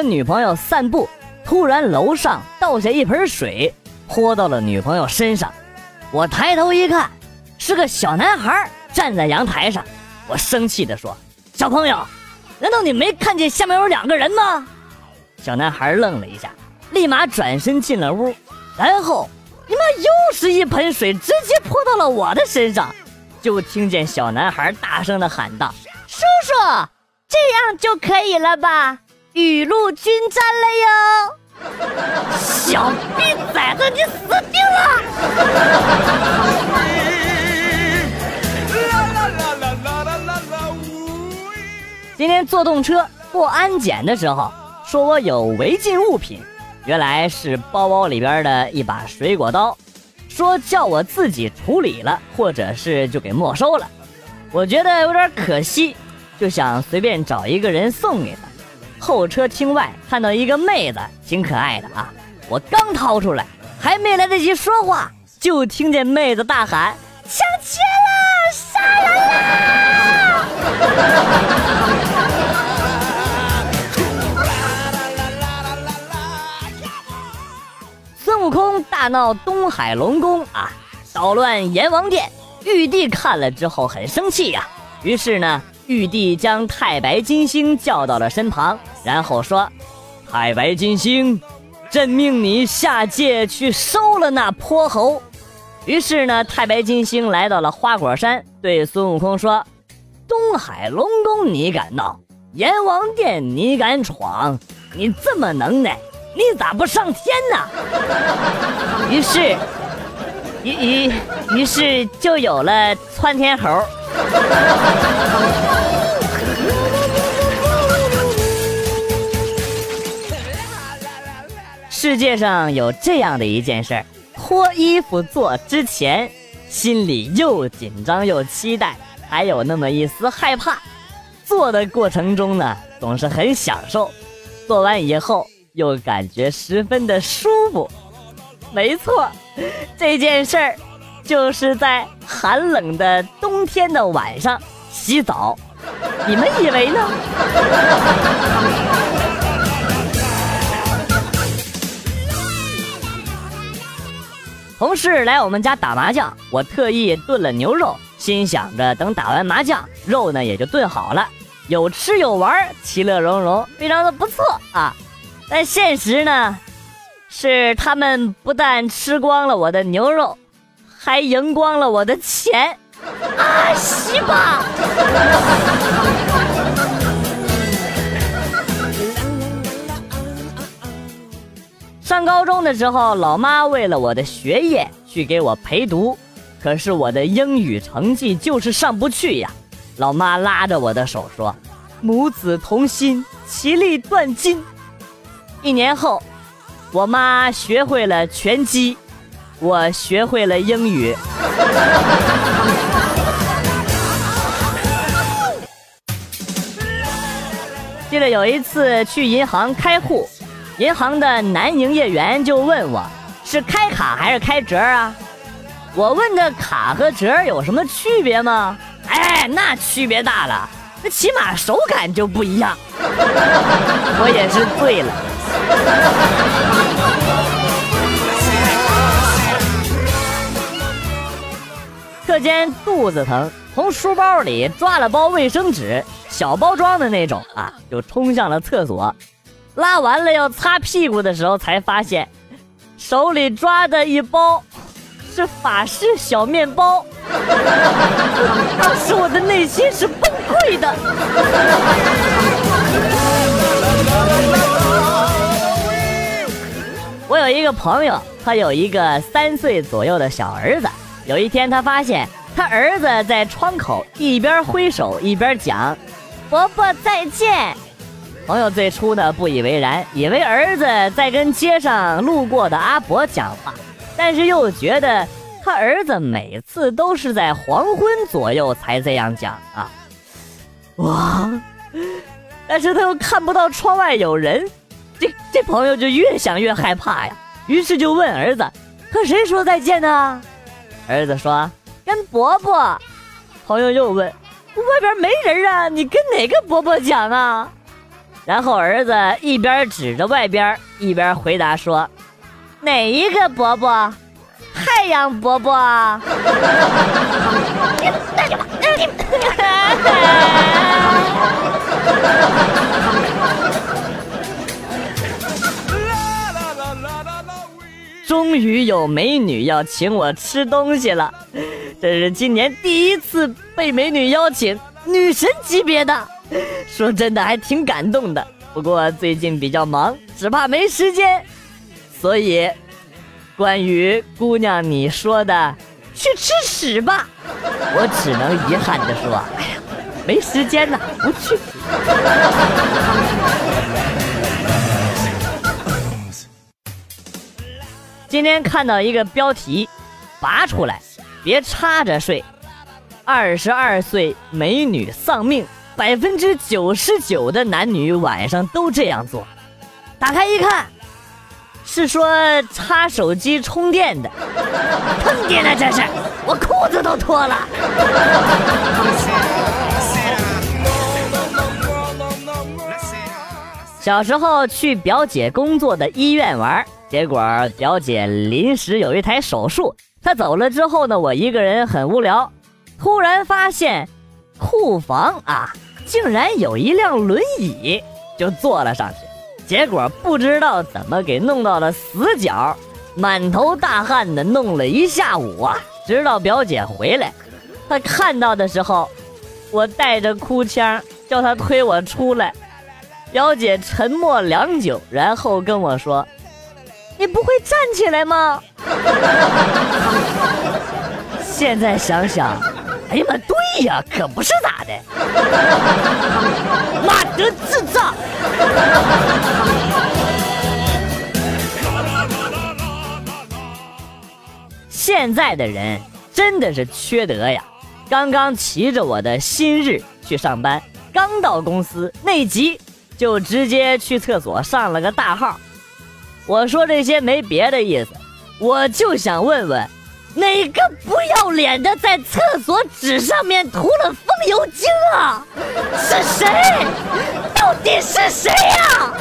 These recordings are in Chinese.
跟女朋友散步，突然楼上倒下一盆水，泼到了女朋友身上。我抬头一看，是个小男孩站在阳台上。我生气地说：“小朋友，难道你没看见下面有两个人吗？”小男孩愣了一下，立马转身进了屋，然后。你妈又是一盆水，直接泼到了我的身上，就听见小男孩大声的喊道：“叔叔，这样就可以了吧？雨露均沾了哟！”小逼崽子，你死定了！今天坐动车过安检的时候，说我有违禁物品。原来是包包里边的一把水果刀，说叫我自己处理了，或者是就给没收了。我觉得有点可惜，就想随便找一个人送给他。候车厅外看到一个妹子，挺可爱的啊。我刚掏出来，还没来得及说话，就听见妹子大喊：“抢劫了，杀人啦！” 孙悟空大闹东海龙宫啊，捣乱阎王殿。玉帝看了之后很生气呀，于是呢，玉帝将太白金星叫到了身旁，然后说：“太白金星，朕命你下界去收了那泼猴。”于是呢，太白金星来到了花果山，对孙悟空说：“东海龙宫你敢闹，阎王殿你敢闯，你这么能耐。”你咋不上天呢？于是，于于于是就有了窜天猴。世界上有这样的一件事儿：脱衣服做之前，心里又紧张又期待，还有那么一丝害怕；做的过程中呢，总是很享受；做完以后。又感觉十分的舒服，没错，这件事儿就是在寒冷的冬天的晚上洗澡。你们以为呢？同事来我们家打麻将，我特意炖了牛肉，心想着等打完麻将，肉呢也就炖好了，有吃有玩，其乐融融，非常的不错啊。但现实呢，是他们不但吃光了我的牛肉，还赢光了我的钱。啊，西吧！上高中的时候，老妈为了我的学业去给我陪读，可是我的英语成绩就是上不去呀。老妈拉着我的手说：“母子同心，其利断金。”一年后，我妈学会了拳击，我学会了英语。记得有一次去银行开户，银行的男营业员就问我是开卡还是开折啊？我问的卡和折有什么区别吗？哎，那区别大了，那起码手感就不一样。我也是醉了。课间肚子疼，从书包里抓了包卫生纸，小包装的那种啊，就冲向了厕所。拉完了要擦屁股的时候，才发现手里抓的一包是法式小面包。当时我的内心是崩溃的。我有一个朋友，他有一个三岁左右的小儿子。有一天，他发现他儿子在窗口一边挥手一边讲“伯伯再见”。朋友最初呢不以为然，以为儿子在跟街上路过的阿伯讲话，但是又觉得他儿子每次都是在黄昏左右才这样讲啊。哇！但是他又看不到窗外有人。这这朋友就越想越害怕呀，于是就问儿子：“和谁说再见呢？”儿子说：“跟伯伯。”朋友又问：“外边没人啊，你跟哪个伯伯讲啊？”然后儿子一边指着外边，一边回答说：“哪一个伯伯？太阳伯伯。”终于有美女要请我吃东西了，这是今年第一次被美女邀请，女神级别的，说真的还挺感动的。不过最近比较忙，只怕没时间。所以，关于姑娘你说的去吃屎吧，我只能遗憾的说，哎呀，没时间了，不去。今天看到一个标题，拔出来，别插着睡。二十二岁美女丧命，百分之九十九的男女晚上都这样做。打开一看，是说插手机充电的，坑爹了这是，我裤子都脱了。小时候去表姐工作的医院玩。结果表姐临时有一台手术，她走了之后呢，我一个人很无聊，突然发现库房啊，竟然有一辆轮椅，就坐了上去。结果不知道怎么给弄到了死角，满头大汗的弄了一下午啊，直到表姐回来，她看到的时候，我带着哭腔叫她推我出来，表姐沉默良久，然后跟我说。你不会站起来吗？现在想想，哎呀妈，对呀，可不是咋的。妈的智障！现在的人真的是缺德呀！刚刚骑着我的新日去上班，刚到公司，内急就直接去厕所上了个大号。我说这些没别的意思，我就想问问，哪个不要脸的在厕所纸上面涂了风油精啊？是谁？到底是谁呀？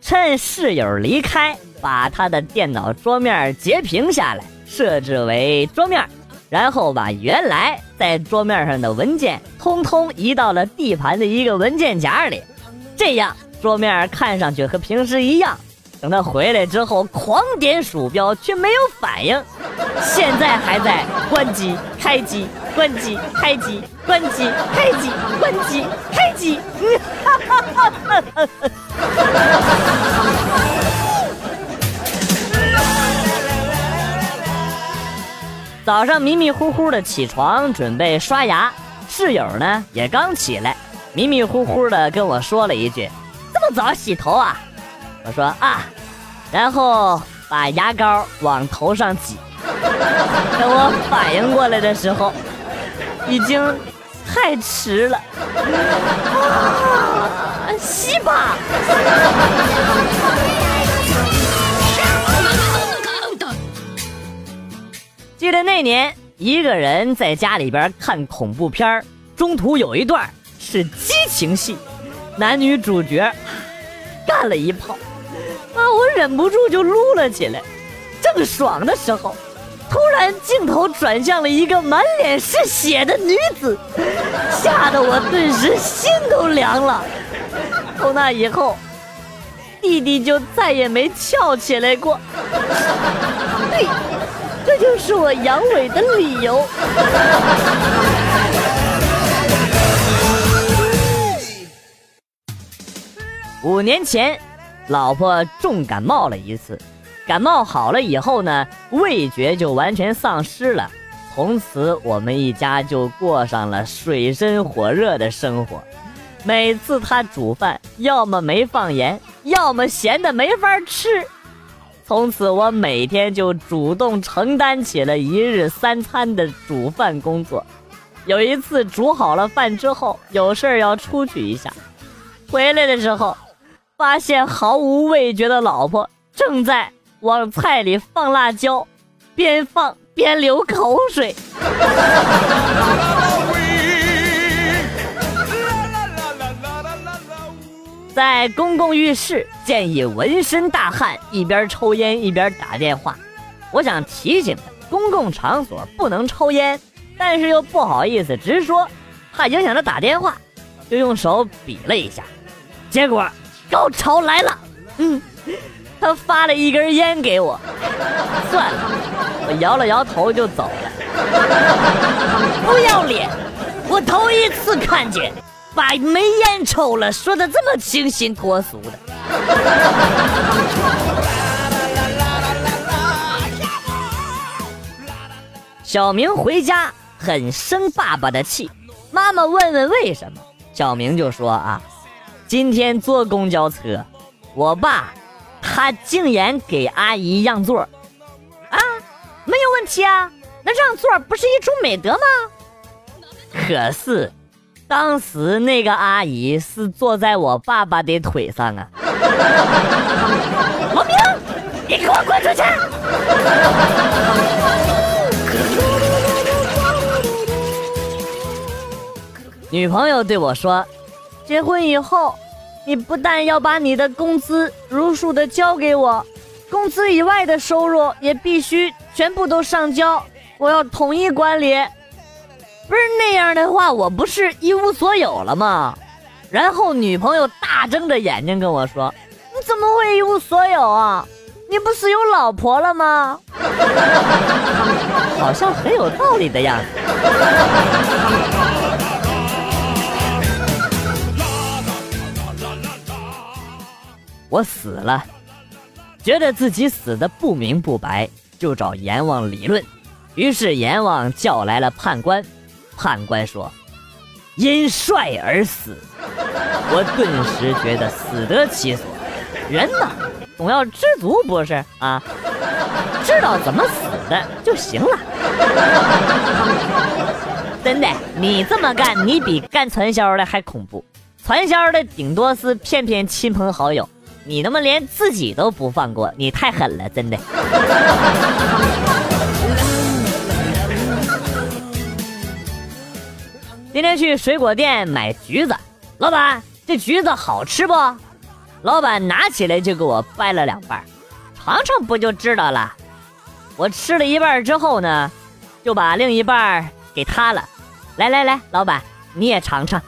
趁室友离开，把他的电脑桌面截屏下来，设置为桌面。然后把原来在桌面上的文件通通移到了 D 盘的一个文件夹里，这样桌面看上去和平时一样。等他回来之后，狂点鼠标却没有反应，现在还在关机、开机、关机、开机、关机、开机、关机、开机。哈哈哈哈哈哈！早上迷迷糊糊的起床，准备刷牙。室友呢也刚起来，迷迷糊糊的跟我说了一句：“这么早洗头啊？”我说：“啊。”然后把牙膏往头上挤。等我反应过来的时候，已经太迟了。啊，洗吧。记得那年，一个人在家里边看恐怖片中途有一段是激情戏，男女主角干了一炮，啊，我忍不住就撸了起来。正爽的时候，突然镜头转向了一个满脸是血的女子，吓得我顿时心都凉了。从那以后，弟弟就再也没翘起来过。对。这就是我阳痿的理由。五年前，老婆重感冒了一次，感冒好了以后呢，味觉就完全丧失了。从此，我们一家就过上了水深火热的生活。每次她煮饭，要么没放盐，要么咸的没法吃。从此，我每天就主动承担起了一日三餐的煮饭工作。有一次煮好了饭之后，有事儿要出去一下，回来的时候，发现毫无味觉的老婆正在往菜里放辣椒，边放边流口水。在公共浴室建议纹身大汉一边抽烟一边打电话。我想提醒他，公共场所不能抽烟，但是又不好意思直说，怕影响他打电话，就用手比了一下，结果高潮来了。嗯，他发了一根烟给我，算了，我摇了摇头就走了。不要脸！我头一次看见。把没烟抽了，说的这么清新脱俗的。小明回家很生爸爸的气，妈妈问问为什么，小明就说啊，今天坐公交车，我爸他竟然给阿姨让座，啊，没有问题啊，那让座不是一种美德吗？可是。当时那个阿姨是坐在我爸爸的腿上啊！王明，你给我滚出去！女朋友对我说：“结婚以后，你不但要把你的工资如数的交给我，工资以外的收入也必须全部都上交，我要统一管理。”不是那样的话，我不是一无所有了吗？然后女朋友大睁着眼睛跟我说：“你怎么会一无所有啊？你不是有老婆了吗？” 好像很有道理的样子。我死了，觉得自己死的不明不白，就找阎王理论。于是阎王叫来了判官。判官说：“因帅而死。”我顿时觉得死得其所。人嘛，总要知足，不是啊？知道怎么死的就行了。真的，你这么干，你比干传销的还恐怖。传销的顶多是骗骗亲朋好友，你他妈连自己都不放过，你太狠了，真的。今天去水果店买橘子，老板，这橘子好吃不？老板拿起来就给我掰了两半，尝尝不就知道了。我吃了一半之后呢，就把另一半给他了。来来来，老板你也尝尝。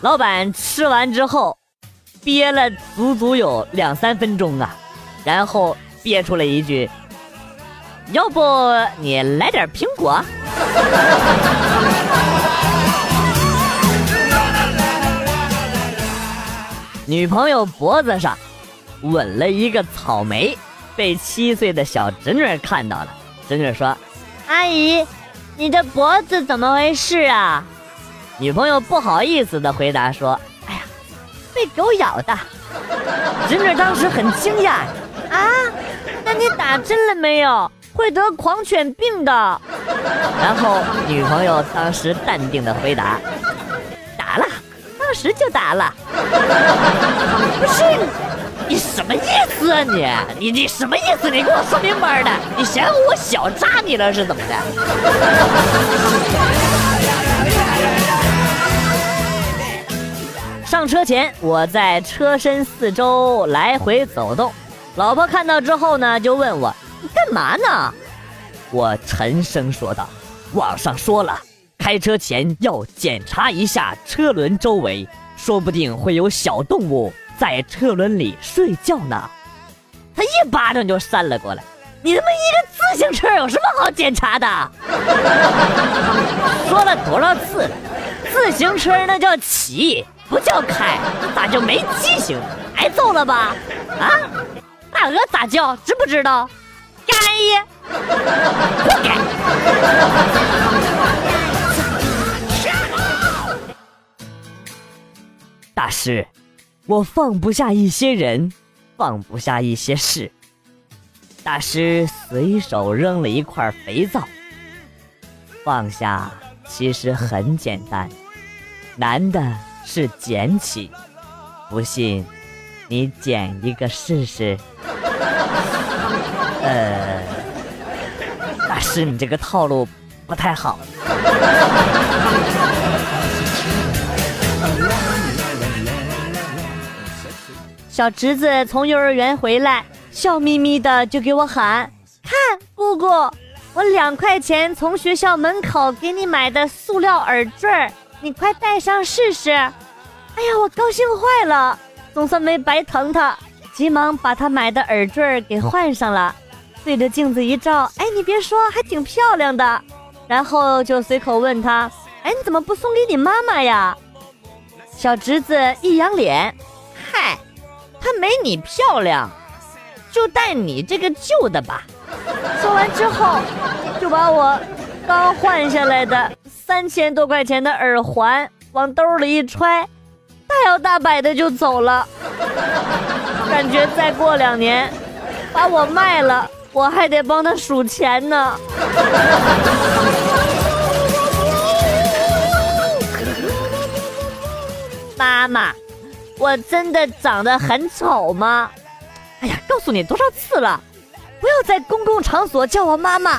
老板吃完之后，憋了足足有两三分钟啊，然后憋出了一句：“要不你来点苹果？” 女朋友脖子上吻了一个草莓，被七岁的小侄女看到了。侄女说：“阿姨，你的脖子怎么回事啊？”女朋友不好意思的回答说：“，被狗咬的。”侄女当时很惊讶：“啊，那你打针了没有？会得狂犬病的。”然后女朋友当时淡定的回答：“打了。”当时就打了，不是你什么意思啊你你你什么意思？你给我说明白的！你嫌我小扎你了是怎么的？上车前，我在车身四周来回走动，老婆看到之后呢，就问我你干嘛呢？我沉声说道：“网上说了。”开车前要检查一下车轮周围，说不定会有小动物在车轮里睡觉呢。他一巴掌就扇了过来。你他妈一个自行车有什么好检查的？说了多少次了，自行车那叫骑，不叫开，咋就没记性？挨揍了吧？啊？大鹅咋叫？知不知道？该，活该。大师，我放不下一些人，放不下一些事。大师随手扔了一块肥皂。放下其实很简单，难的是捡起。不信，你捡一个试试。呃，大师，你这个套路不太好。小侄子从幼儿园回来，笑眯眯的就给我喊：“看，姑姑，我两块钱从学校门口给你买的塑料耳坠儿，你快戴上试试。”哎呀，我高兴坏了，总算没白疼他，急忙把他买的耳坠给换上了，对着镜子一照，哎，你别说，还挺漂亮的。然后就随口问他：“哎，你怎么不送给你妈妈呀？”小侄子一扬脸：“嗨。”她没你漂亮，就带你这个旧的吧。说完之后，就把我刚换下来的三千多块钱的耳环往兜里一揣，大摇大摆的就走了。感觉再过两年，把我卖了，我还得帮他数钱呢。妈妈。我真的长得很丑吗？哎呀，告诉你多少次了，不要在公共场所叫我妈妈。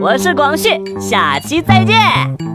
我是广旭，下期再见。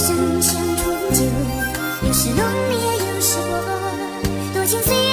生相处久，有时浓烈，有时薄，多情岁月。